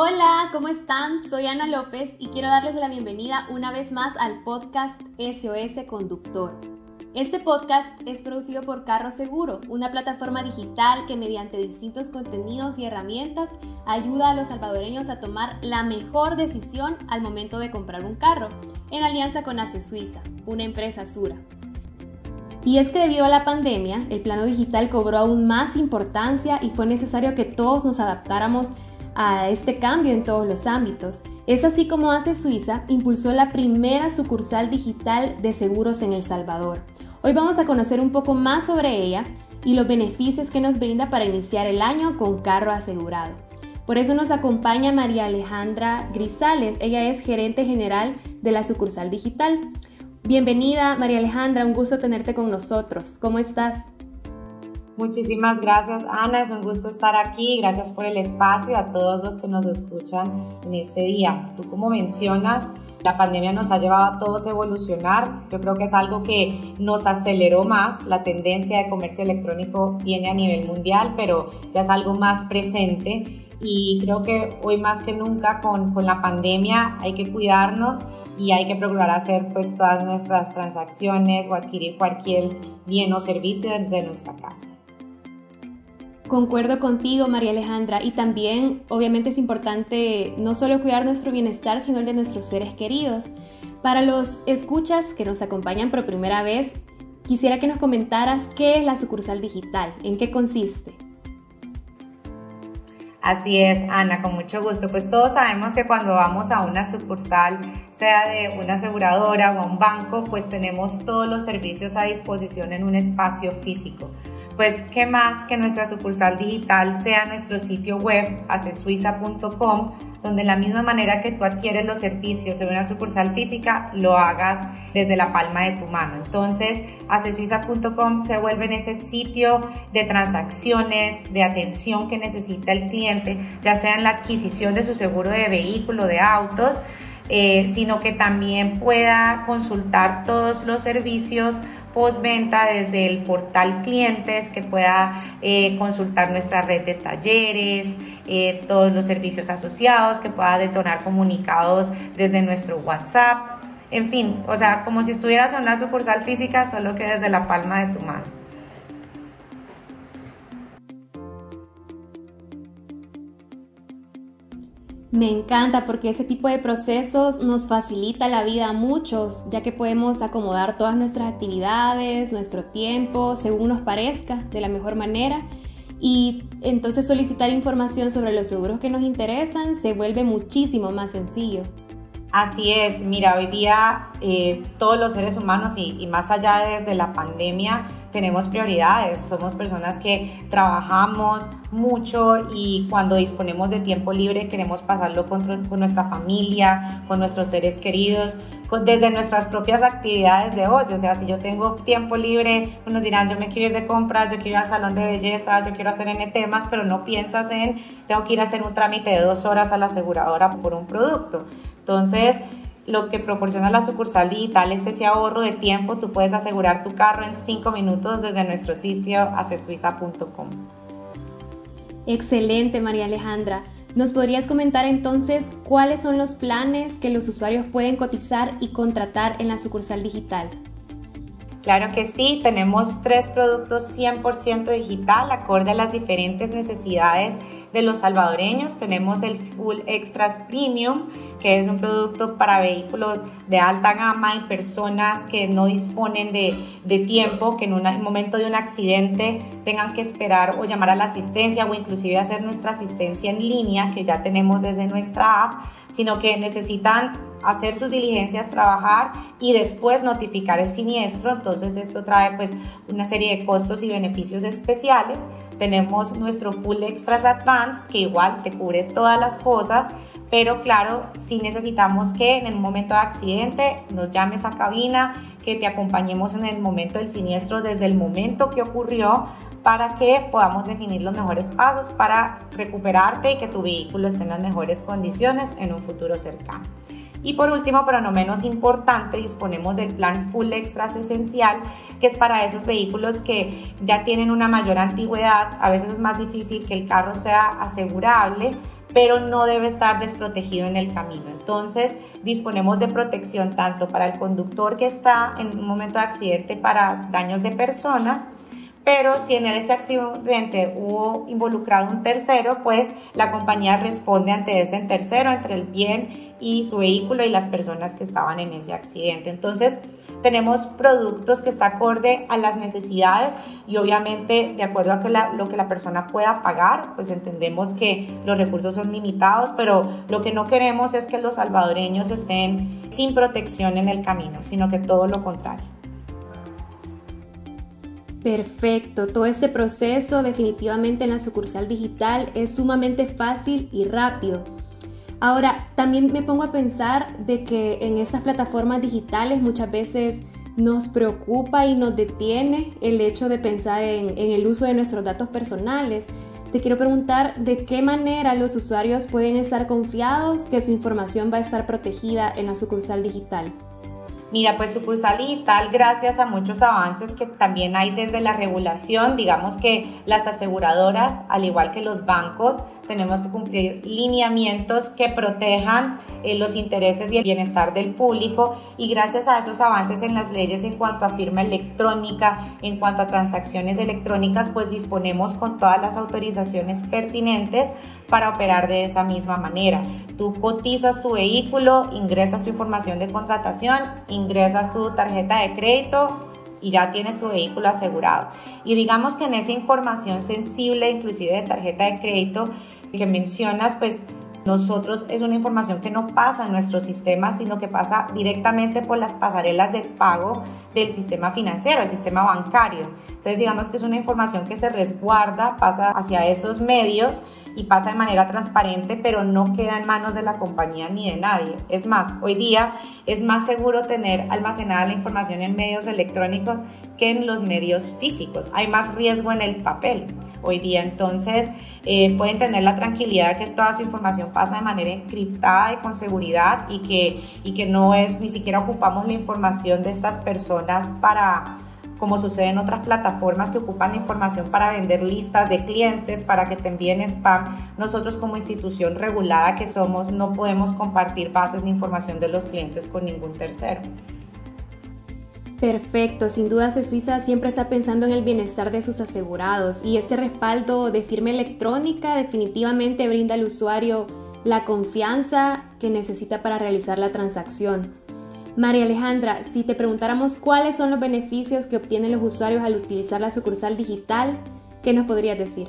Hola, ¿cómo están? Soy Ana López y quiero darles la bienvenida una vez más al podcast SOS Conductor. Este podcast es producido por Carro Seguro, una plataforma digital que mediante distintos contenidos y herramientas ayuda a los salvadoreños a tomar la mejor decisión al momento de comprar un carro, en alianza con ACE Suiza, una empresa Sura. Y es que debido a la pandemia, el plano digital cobró aún más importancia y fue necesario que todos nos adaptáramos a este cambio en todos los ámbitos. Es así como ACE Suiza impulsó la primera sucursal digital de seguros en El Salvador. Hoy vamos a conocer un poco más sobre ella y los beneficios que nos brinda para iniciar el año con carro asegurado. Por eso nos acompaña María Alejandra Grisales. Ella es gerente general de la sucursal digital. Bienvenida María Alejandra, un gusto tenerte con nosotros. ¿Cómo estás? Muchísimas gracias Ana, es un gusto estar aquí, gracias por el espacio a todos los que nos escuchan en este día. Tú como mencionas, la pandemia nos ha llevado a todos a evolucionar, yo creo que es algo que nos aceleró más, la tendencia de comercio electrónico viene a nivel mundial, pero ya es algo más presente. Y creo que hoy más que nunca con, con, la pandemia hay que cuidarnos y hay que procurar hacer pues todas nuestras transacciones o adquirir cualquier bien o servicio desde nuestra casa. Concuerdo contigo, María Alejandra, y también obviamente es importante no solo cuidar nuestro bienestar, sino el de nuestros seres queridos. Para los escuchas que nos acompañan por primera vez, quisiera que nos comentaras qué es la sucursal digital, en qué consiste. Así es, Ana, con mucho gusto. Pues todos sabemos que cuando vamos a una sucursal, sea de una aseguradora o a un banco, pues tenemos todos los servicios a disposición en un espacio físico pues qué más que nuestra sucursal digital sea nuestro sitio web, acesuiza.com, donde de la misma manera que tú adquieres los servicios en una sucursal física, lo hagas desde la palma de tu mano. Entonces, acesuiza.com se vuelve en ese sitio de transacciones, de atención que necesita el cliente, ya sea en la adquisición de su seguro de vehículo, de autos, eh, sino que también pueda consultar todos los servicios postventa desde el portal clientes, que pueda eh, consultar nuestra red de talleres, eh, todos los servicios asociados, que pueda detonar comunicados desde nuestro WhatsApp. En fin, o sea, como si estuvieras en una sucursal física, solo que desde la palma de tu mano. Me encanta porque ese tipo de procesos nos facilita la vida a muchos, ya que podemos acomodar todas nuestras actividades, nuestro tiempo, según nos parezca, de la mejor manera. Y entonces solicitar información sobre los seguros que nos interesan se vuelve muchísimo más sencillo. Así es, mira, hoy día eh, todos los seres humanos y, y más allá desde la pandemia tenemos prioridades, somos personas que trabajamos mucho y cuando disponemos de tiempo libre queremos pasarlo con, con nuestra familia, con nuestros seres queridos, desde nuestras propias actividades de ocio. O sea, si yo tengo tiempo libre, unos dirán, yo me quiero ir de compras, yo quiero ir al salón de belleza, yo quiero hacer N temas, pero no piensas en, tengo que ir a hacer un trámite de dos horas a la aseguradora por un producto. Entonces, lo que proporciona la sucursal digital es ese ahorro de tiempo. Tú puedes asegurar tu carro en cinco minutos desde nuestro sitio acesuiza.com. Excelente, María Alejandra. ¿Nos podrías comentar entonces cuáles son los planes que los usuarios pueden cotizar y contratar en la sucursal digital? Claro que sí, tenemos tres productos 100% digital, acorde a las diferentes necesidades de los salvadoreños. Tenemos el Full Extras Premium, que es un producto para vehículos de alta gama y personas que no disponen de, de tiempo, que en un momento de un accidente tengan que esperar o llamar a la asistencia o inclusive hacer nuestra asistencia en línea, que ya tenemos desde nuestra app, sino que necesitan hacer sus diligencias, trabajar y después notificar el siniestro. Entonces esto trae pues una serie de costos y beneficios especiales. Tenemos nuestro Full Extras Advance que igual te cubre todas las cosas, pero claro, si necesitamos que en el momento de accidente nos llames a cabina, que te acompañemos en el momento del siniestro desde el momento que ocurrió para que podamos definir los mejores pasos para recuperarte y que tu vehículo esté en las mejores condiciones en un futuro cercano. Y por último, pero no menos importante, disponemos del plan Full Extras Esencial, que es para esos vehículos que ya tienen una mayor antigüedad. A veces es más difícil que el carro sea asegurable, pero no debe estar desprotegido en el camino. Entonces, disponemos de protección tanto para el conductor que está en un momento de accidente para daños de personas, pero si en ese accidente hubo involucrado un tercero, pues la compañía responde ante ese tercero, entre el bien y su vehículo y las personas que estaban en ese accidente. Entonces, tenemos productos que está acorde a las necesidades y obviamente de acuerdo a lo que la persona pueda pagar, pues entendemos que los recursos son limitados, pero lo que no queremos es que los salvadoreños estén sin protección en el camino, sino que todo lo contrario. Perfecto, todo este proceso definitivamente en la sucursal digital es sumamente fácil y rápido. Ahora, también me pongo a pensar de que en estas plataformas digitales muchas veces nos preocupa y nos detiene el hecho de pensar en, en, el uso de nuestros datos personales. Te quiero preguntar de qué manera los usuarios pueden estar confiados que su información va a estar protegida en la sucursal digital. Mira, pues sucursal digital, gracias a muchos avances que también hay desde la regulación, digamos que las aseguradoras, al igual que los bancos, tenemos que cumplir lineamientos que protejan eh, los intereses y el bienestar del público y gracias a esos avances en las leyes en cuanto a firma electrónica, en cuanto a transacciones electrónicas, pues disponemos con todas las autorizaciones pertinentes para operar de esa misma manera. Tú cotizas tu vehículo, ingresas tu información de contratación, ingresas tu tarjeta de crédito, y ya tienes tu vehículo asegurado. Y digamos que en esa información sensible, inclusive de tarjeta de crédito, que mencionas, pues nosotros es una información que no pasa en nuestro sistema, sino que pasa directamente por las pasarelas de pago del sistema financiero, el sistema bancario. Entonces digamos que es una información que se resguarda, pasa hacia esos medios y pasa de manera transparente, pero no queda en manos de la compañía ni de nadie. Es más, hoy día es más seguro tener almacenada la información en medios electrónicos que en los medios físicos. Hay más riesgo en el papel hoy día. Entonces, eh, pueden tener la tranquilidad de que toda su información pasa de manera encriptada y con seguridad y que, y que no es, ni siquiera ocupamos la información de estas personas para como sucede en otras plataformas que ocupan la información para vender listas de clientes, para que te envíen spam. Nosotros como institución regulada que somos no podemos compartir bases de información de los clientes con ningún tercero. Perfecto, sin duda Suiza siempre está pensando en el bienestar de sus asegurados y este respaldo de firma electrónica definitivamente brinda al usuario la confianza que necesita para realizar la transacción. María Alejandra, si te preguntáramos cuáles son los beneficios que obtienen los usuarios al utilizar la sucursal digital, ¿qué nos podrías decir?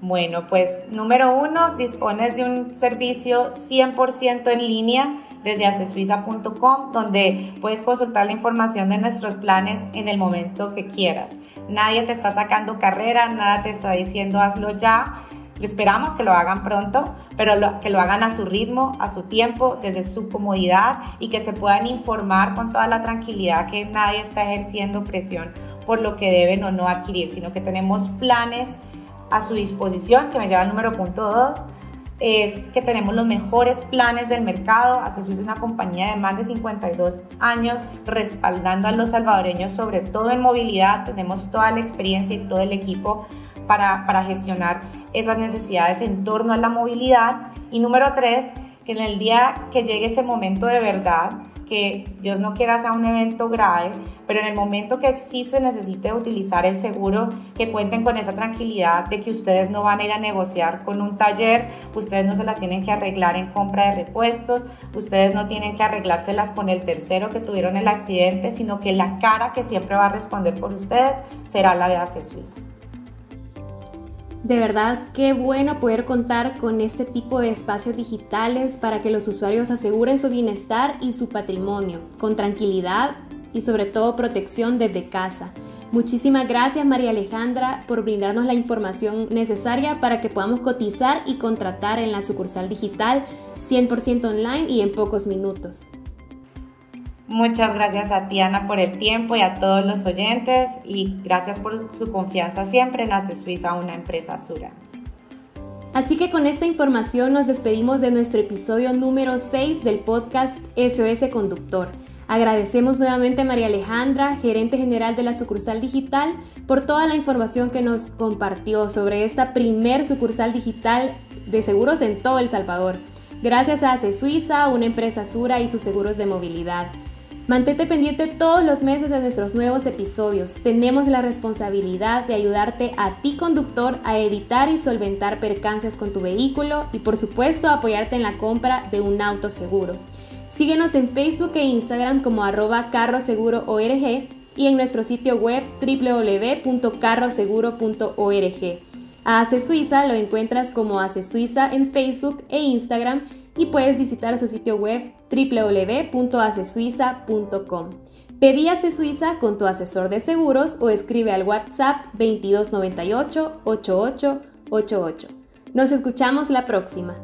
Bueno, pues número uno, dispones de un servicio 100% en línea desde acesuiza.com, donde puedes consultar la información de nuestros planes en el momento que quieras. Nadie te está sacando carrera, nada te está diciendo hazlo ya. Esperamos que lo hagan pronto, pero que lo hagan a su ritmo, a su tiempo, desde su comodidad y que se puedan informar con toda la tranquilidad que nadie está ejerciendo presión por lo que deben o no adquirir, sino que tenemos planes a su disposición, que me lleva al número punto 2, es que tenemos los mejores planes del mercado. Acceso es una compañía de más de 52 años respaldando a los salvadoreños, sobre todo en movilidad. Tenemos toda la experiencia y todo el equipo para, para gestionar esas necesidades en torno a la movilidad. Y número tres, que en el día que llegue ese momento de verdad, Dios no quiera sea un evento grave, pero en el momento que sí se necesite utilizar el seguro, que cuenten con esa tranquilidad de que ustedes no van a ir a negociar con un taller, ustedes no se las tienen que arreglar en compra de repuestos, ustedes no tienen que arreglárselas con el tercero que tuvieron el accidente, sino que la cara que siempre va a responder por ustedes será la de ACE Suiza. De verdad, qué bueno poder contar con este tipo de espacios digitales para que los usuarios aseguren su bienestar y su patrimonio, con tranquilidad y sobre todo protección desde casa. Muchísimas gracias María Alejandra por brindarnos la información necesaria para que podamos cotizar y contratar en la sucursal digital 100% online y en pocos minutos. Muchas gracias a Tiana por el tiempo y a todos los oyentes y gracias por su confianza siempre en Hace Suiza, una empresa Sura. Así que con esta información nos despedimos de nuestro episodio número 6 del podcast SOS Conductor. Agradecemos nuevamente a María Alejandra, gerente general de la sucursal digital, por toda la información que nos compartió sobre esta primer sucursal digital de seguros en todo El Salvador. Gracias a ACE Suiza, una empresa Sura y sus seguros de movilidad. Mantente pendiente todos los meses de nuestros nuevos episodios. Tenemos la responsabilidad de ayudarte a ti conductor a evitar y solventar percances con tu vehículo y por supuesto apoyarte en la compra de un auto seguro. Síguenos en Facebook e Instagram como arroba carroseguro.org y en nuestro sitio web www.carroseguro.org. A ACE Suiza lo encuentras como ACE Suiza en Facebook e Instagram y puedes visitar su sitio web www.acesuiza.com. Pedí ACE Suiza con tu asesor de seguros o escribe al WhatsApp 2298 8888. Nos escuchamos la próxima.